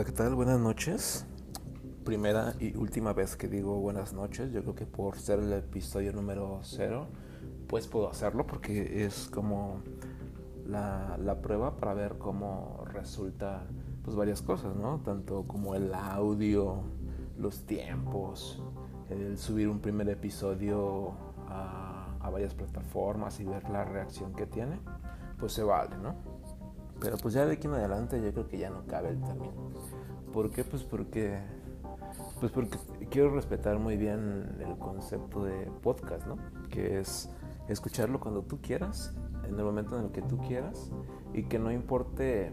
Hola, ¿qué tal? Buenas noches. Primera y última vez que digo buenas noches. Yo creo que por ser el episodio número cero, pues puedo hacerlo porque es como la, la prueba para ver cómo resulta pues varias cosas, ¿no? Tanto como el audio, los tiempos, el subir un primer episodio a, a varias plataformas y ver la reacción que tiene, pues se vale, ¿no? Pero pues ya de aquí en adelante yo creo que ya no cabe el término. ¿Por qué? Pues porque, pues porque quiero respetar muy bien el concepto de podcast, ¿no? Que es escucharlo cuando tú quieras, en el momento en el que tú quieras, y que no importe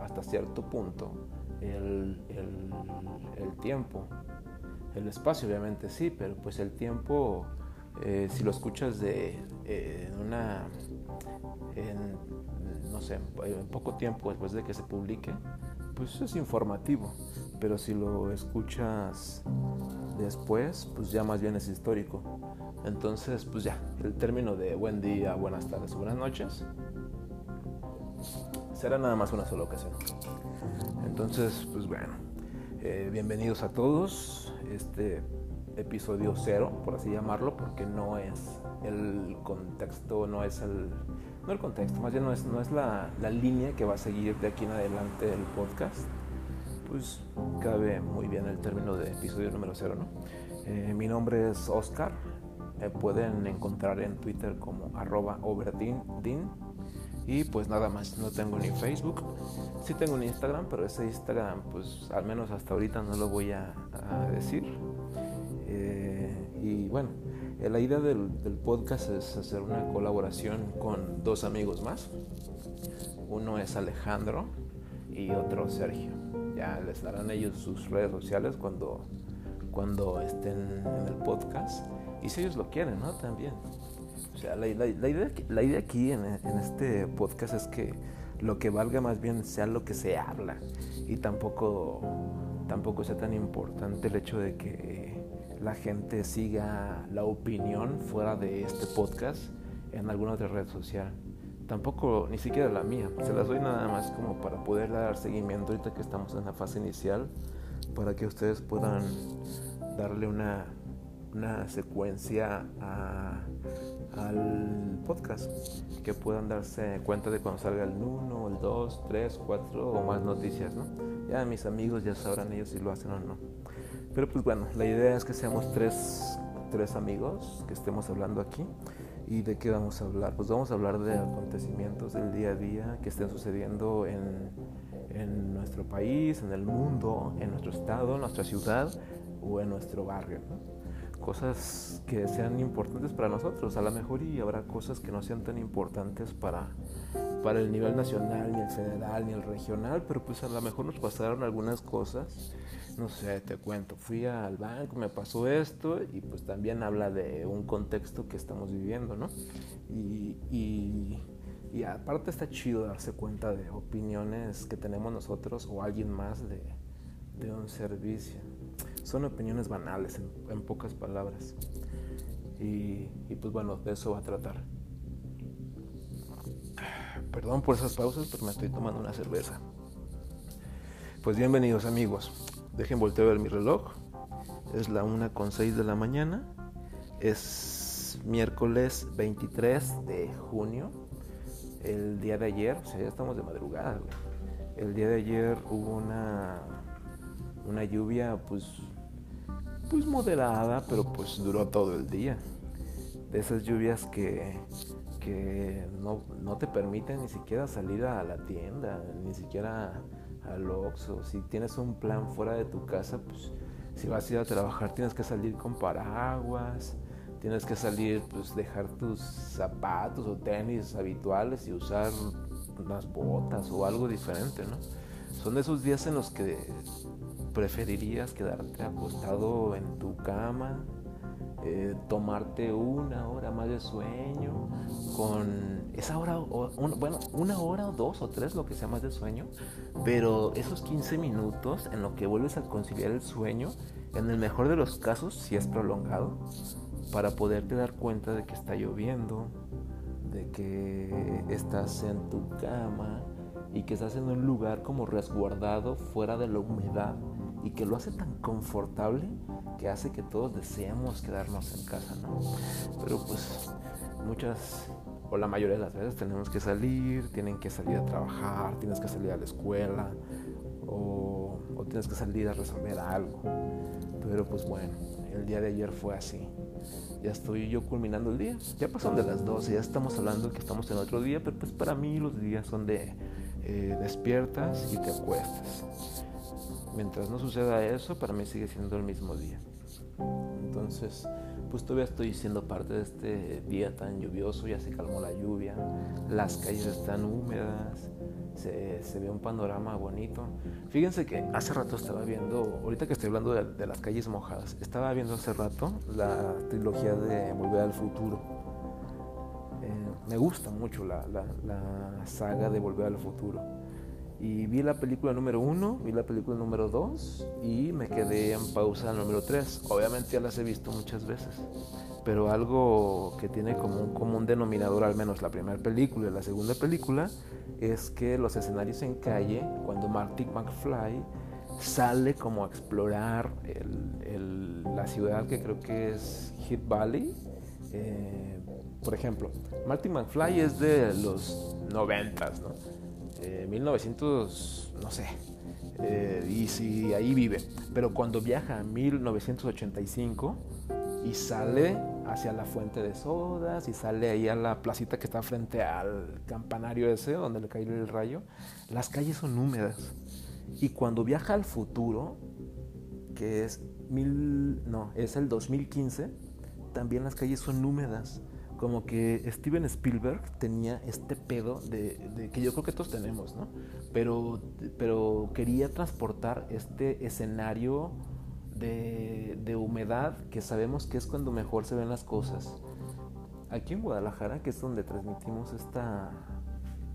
hasta cierto punto el, el, tiempo. El espacio obviamente sí, pero pues el tiempo, eh, si lo escuchas de eh, una... En, no sé, en poco tiempo después de que se publique, pues es informativo. Pero si lo escuchas después, pues ya más bien es histórico. Entonces, pues ya, el término de buen día, buenas tardes, buenas noches, será nada más una sola ocasión. Entonces, pues bueno, eh, bienvenidos a todos. Este episodio cero, por así llamarlo, porque no es el contexto, no es el no el contexto, más bien no es, no es la, la, línea que va a seguir de aquí en adelante el podcast, pues cabe muy bien el término de episodio número cero, ¿no? Eh, mi nombre es Oscar, me pueden encontrar en Twitter como arroba y pues nada más, no tengo ni Facebook, sí tengo un Instagram, pero ese Instagram pues al menos hasta ahorita no lo voy a decir. Bueno, eh, la idea del, podcast es hacer una colaboración con dos amigos más. Uno es Alejandro y otro Sergio. Ya les darán ellos sus redes sociales cuando, cuando estén en el podcast. Y si ellos lo quieren, ¿no? También. O sea, la, idea, la idea aquí en, en este podcast es que lo que valga más bien sea lo que se habla. Y tampoco, tampoco sea tan importante el hecho de que la gente siga la opinión fuera de este podcast en alguna otra red social. Tampoco, ni siquiera la mía. Se las doy nada más como para poder dar seguimiento ahorita que estamos en la fase inicial, para que ustedes puedan darle una, una secuencia al podcast, que puedan darse cuenta de cuando salga el 1, el 2, 3, 4 o más noticias, ¿no? Ya mis amigos ya sabrán ellos si lo hacen o no. Pero pues bueno, la idea es que seamos tres, tres amigos que estemos hablando aquí. ¿Y de qué vamos a hablar? Pues vamos a hablar de acontecimientos del día a día que estén sucediendo en, en nuestro país, en el mundo, en nuestro estado, en nuestra ciudad o en nuestro barrio. Cosas que sean importantes para nosotros, a lo mejor y habrá cosas que no sean tan importantes para, para el nivel nacional, ni el federal, ni el regional, pero pues a lo mejor nos pasaron algunas cosas no sé, te cuento, fui al banco, me pasó esto y pues también habla de un contexto que estamos viviendo, ¿no? Y, y, aparte está chido darse cuenta de opiniones que tenemos nosotros o alguien más de, de un servicio. Son opiniones banales, en, pocas palabras. Y, pues bueno, de eso va a tratar. Perdón por esas pausas, pero me estoy tomando una cerveza. Pues bienvenidos amigos. Dejen voltear a ver mi reloj. Es la 1 con 6 de la mañana. Es miércoles 23 de junio. El día de ayer, o sea, ya estamos de madrugada. El día de ayer hubo una, una lluvia, pues, pues moderada, pero pues duró todo el día. De esas lluvias que, que no, no te permiten ni siquiera salir a la tienda, ni siquiera al Oxxo, si tienes un plan fuera de tu casa, pues si vas a ir a trabajar tienes que salir con paraguas, tienes que salir, pues dejar tus zapatos o tenis habituales y usar unas botas o algo diferente, ¿no? Son esos días en los que preferirías quedarte acostado en tu cama, eh, tomarte una hora más de sueño, con esa hora, bueno, una hora o dos o tres, lo que sea más de sueño, pero esos 15 minutos en lo que vuelves a conciliar el sueño, en el mejor de los casos, si es prolongado, para poderte dar cuenta de que está lloviendo, de que estás en tu cama y que estás en un lugar como resguardado fuera de la humedad y que lo hace tan confortable que hace que todos deseemos quedarnos en casa, ¿no? Pero pues muchas o la mayoría de las veces tenemos que salir, tienen que salir a trabajar, tienes que salir a la escuela o, tienes que salir a resolver algo. Pero pues bueno, el día de ayer fue así. Ya estoy yo culminando el día. Ya pasaron de las 12, ya estamos hablando que estamos en otro día, pero pues para mí los días son de eh, despiertas y te acuestas. Mientras no suceda eso, para mí sigue siendo el mismo día. Entonces, pues todavía estoy siendo parte de este día tan lluvioso, ya se calmó la lluvia, las calles están húmedas, se, ve un panorama bonito. Fíjense que hace rato estaba viendo, ahorita que estoy hablando de, las calles mojadas, estaba viendo hace rato la trilogía de Volver al Futuro. Eh, me gusta mucho la, la saga de Volver al Futuro. Y vi la película número uno, vi la película número dos y me quedé en pausa en número tres. Obviamente ya las he visto muchas veces, pero algo que tiene como un común denominador, al menos la primera película y la segunda película, es que los escenarios en calle, cuando Marty McFly sale como a explorar la ciudad que creo que es Hit Valley, eh, por ejemplo, Marty McFly es de los noventas, ¿no? 1900, no sé, eh, y si ahí vive. Pero cuando viaja a 1985 y sale hacia la fuente de sodas y sale ahí a la placita que está frente al campanario ese donde le cae el rayo, las calles son húmedas. Y cuando viaja al futuro, que es mil, no, es el 2015, también las calles son húmedas como que Steven Spielberg tenía este pedo de, que yo creo que todos tenemos, ¿no? Pero, pero quería transportar este escenario de, humedad que sabemos que es cuando mejor se ven las cosas. Aquí en Guadalajara, que es donde transmitimos esta,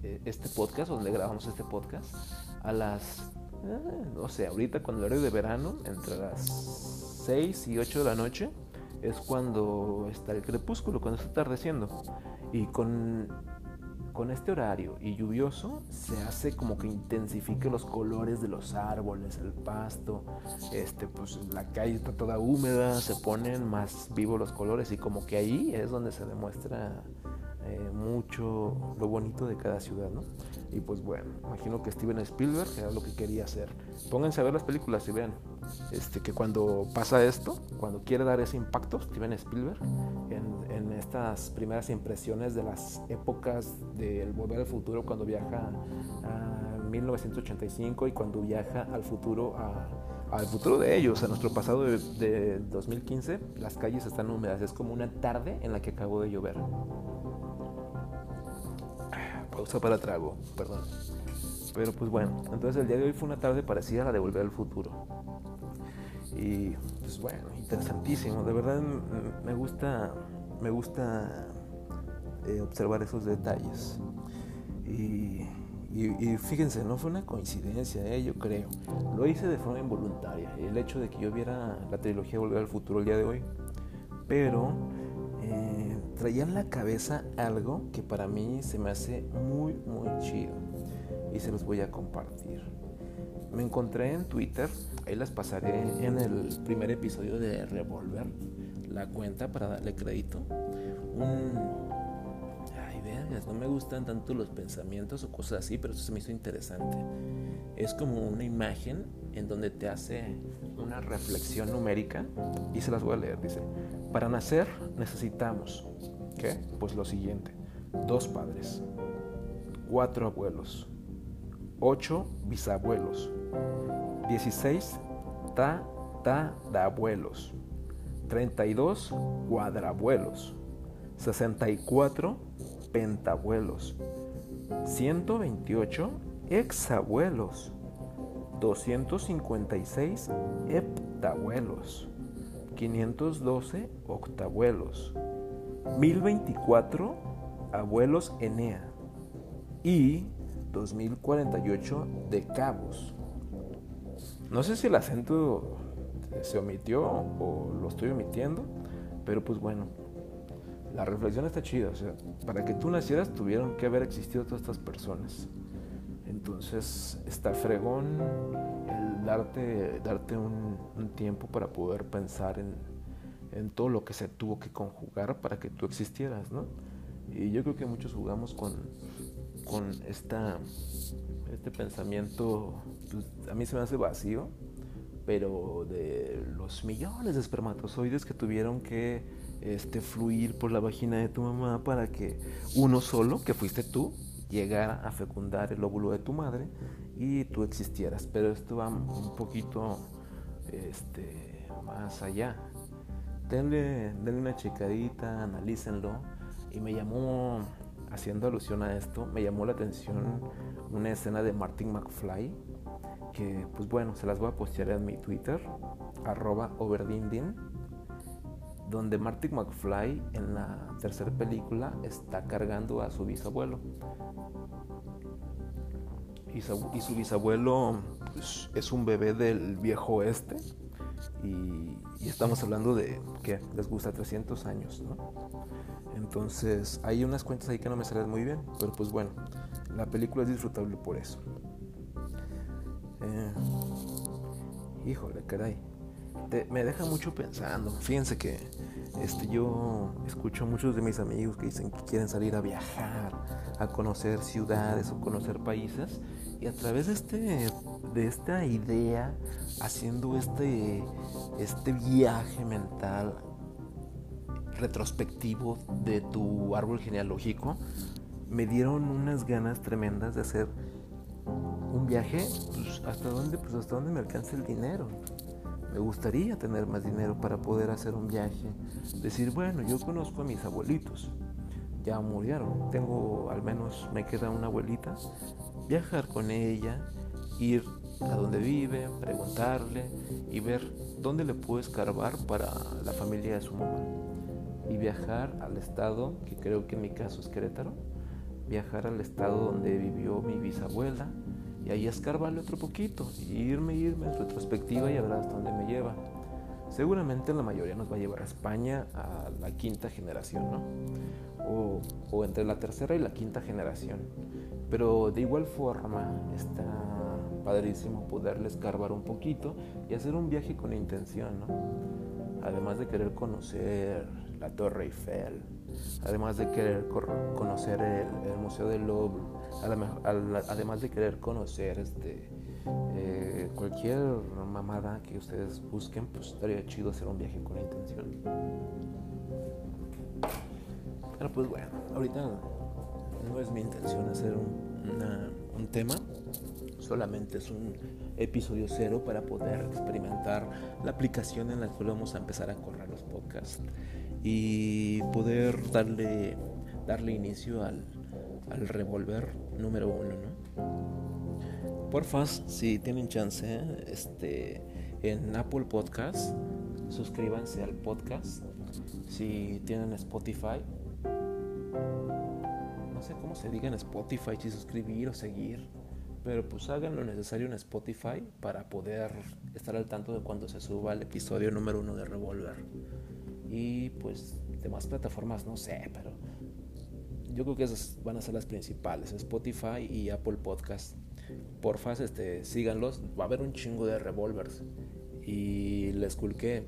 eh, este podcast, donde grabamos este podcast, a las, eh, no sé, ahorita cuando el horario de verano, entre las 6 y 8 de la noche, es cuando está el crepúsculo, cuando está atardeciendo. Y con, con este horario y lluvioso se hace como que intensifique los colores de los árboles, el pasto, este, pues la calle está toda húmeda, se ponen más vivos los colores y como que ahí es donde se demuestra eh, mucho lo bonito de cada ciudad, ¿no? Y pues bueno, imagino que Steven Spielberg era lo que quería hacer. Pónganse a ver las películas y vean este, que cuando pasa esto, cuando quiere dar ese impacto, Steven Spielberg, en, estas primeras impresiones de las épocas del Volver al Futuro, cuando viaja a 1985 y cuando viaja al futuro, al futuro de ellos, a nuestro pasado de, de 2015, las calles están húmedas. Es como una tarde en la que acabó de llover. Pausa para trago, perdón. Pero pues bueno, entonces el día de hoy fue una tarde parecida a la de Volver al Futuro. Y pues bueno, interesantísimo. De verdad me gusta, me gusta eh, observar esos detalles. Y, fíjense, no fue una coincidencia, eh, yo creo. Lo hice de forma involuntaria. El hecho de que yo viera la trilogía Volver al Futuro el día de hoy. Pero traía en la cabeza algo que para mí se me hace muy, muy chido. Y se los voy a compartir me encontré en Twitter, ahí las pasaré en el primer episodio de Revolver, la cuenta para darle crédito. Ay, vergas, no me gustan tanto los pensamientos o cosas así, pero eso se me hizo interesante. Es como una imagen en donde te hace una reflexión numérica y se las voy a leer. Dice, para nacer necesitamos, ¿qué? Pues lo siguiente, dos padres, cuatro abuelos, ocho bisabuelos, 16 ta ta abuelos, 32 cuadrabuelos, 64 pentabuelos, 128 exabuelos, 256 heptabuelos, 512 octabuelos, 1024 abuelos Enea y 2048 de cabos. No sé si el acento se omitió o lo estoy omitiendo, pero pues bueno, la reflexión está chida. O sea, para que tú nacieras tuvieron que haber existido todas estas personas. Entonces está fregón darte, darte un, tiempo para poder pensar en, en, todo lo que se tuvo que conjugar para que tú existieras, ¿no? Y yo creo que muchos jugamos con, con esta, este pensamiento, pues, a mí se me hace vacío, pero de los millones de espermatozoides que tuvieron que este, fluir por la vagina de tu mamá para que uno solo, que fuiste tú, llegara a fecundar el óvulo de tu madre y tú existieras. Pero esto va un poquito este, más allá. Denle, denle una checadita, analícenlo. Y me llamó, haciendo alusión a esto, me llamó la atención una escena de Martin McFly que pues bueno, se las voy a postear en mi Twitter, arroba overdindin, donde Martin McFly en la tercera película está cargando a su bisabuelo. Y su, bisabuelo es un bebé del viejo oeste. Y, estamos hablando de que les gusta 300 años, Entonces hay unas cuentas ahí que no me salen muy bien, pero pues bueno, la película es disfrutable por eso. Eh, híjole, caray. me deja mucho pensando. Fíjense que este, yo escucho a muchos de mis amigos que dicen que quieren salir a viajar, a conocer ciudades o conocer países. Y a través de, este, de esta idea, haciendo este, este viaje mental retrospectivo de tu árbol genealógico, me dieron unas ganas tremendas de hacer un viaje, pues, ¿hasta dónde? Pues hasta dónde me alcanza el dinero. Me gustaría tener más dinero para poder hacer un viaje. Decir, bueno, yo conozco a mis abuelitos. Ya murieron. Tengo, al menos me queda una abuelita. Viajar con ella, ir a donde vive, preguntarle y ver dónde le puedo escarbar para la familia de su mamá. Y viajar al estado, que creo que en mi caso es Querétaro, viajar al estado donde vivió mi bisabuela y ahí escarbarle otro poquito, y irme, irme en retrospectiva y a ver hasta dónde me lleva. Seguramente la mayoría nos va a llevar a España a la quinta generación, ¿no? O, entre la tercera y la quinta generación. Pero de igual forma está padrísimo poderle escarbar un poquito y hacer un viaje con intención, ¿no? Además de querer conocer la Torre Eiffel, además de querer conocer el, Museo del Louvre, además de querer conocer este, eh, cualquier mamada que ustedes busquen, pues estaría chido hacer un viaje con intención. Pero pues bueno, ahorita no es mi intención hacer un, un tema, solamente es un episodio cero para poder experimentar la aplicación en la cual vamos a empezar a correr los podcasts y poder darle, darle inicio al, al revólver número uno, ¿no? Porfa, si tienen chance, este, en Apple Podcast, suscríbanse al podcast. Si tienen Spotify, no sé cómo se diga en Spotify, si suscribir o seguir, pero pues hagan lo necesario en Spotify para poder estar al tanto de cuando se suba el episodio número uno de Revolver. Y pues demás plataformas, no sé, pero yo creo que esas van a ser las principales, Spotify y Apple Podcast. Porfa, este, síganlos, va a haber un chingo de revolvers. Y les culqué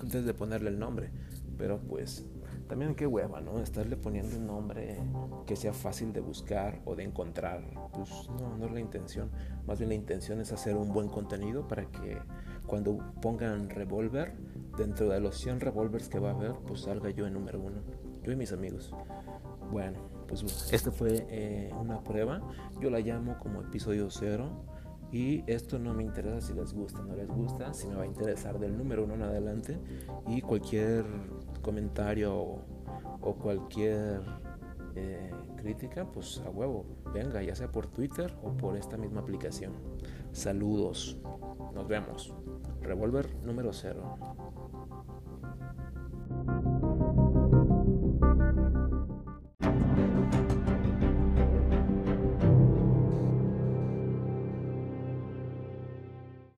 antes de ponerle el nombre, pero pues también qué hueva, ¿no? Estarle poniendo un nombre que sea fácil de buscar o de encontrar. Pues no, no es la intención. Más bien la intención es hacer un buen contenido para que cuando pongan Revolver, dentro de los 100 Revolvers que va a haber, pues salga yo en número uno. Yo y mis amigos. Bueno, pues esta fue eh, una prueba. Yo la llamo como episodio cero. Y esto no me interesa si les gusta o no les gusta, si me va a interesar del número uno en adelante. Y cualquier comentario o, cualquier eh, crítica, pues a huevo, venga, ya sea por Twitter o por esta misma aplicación. Saludos, nos vemos. Revolver número cero.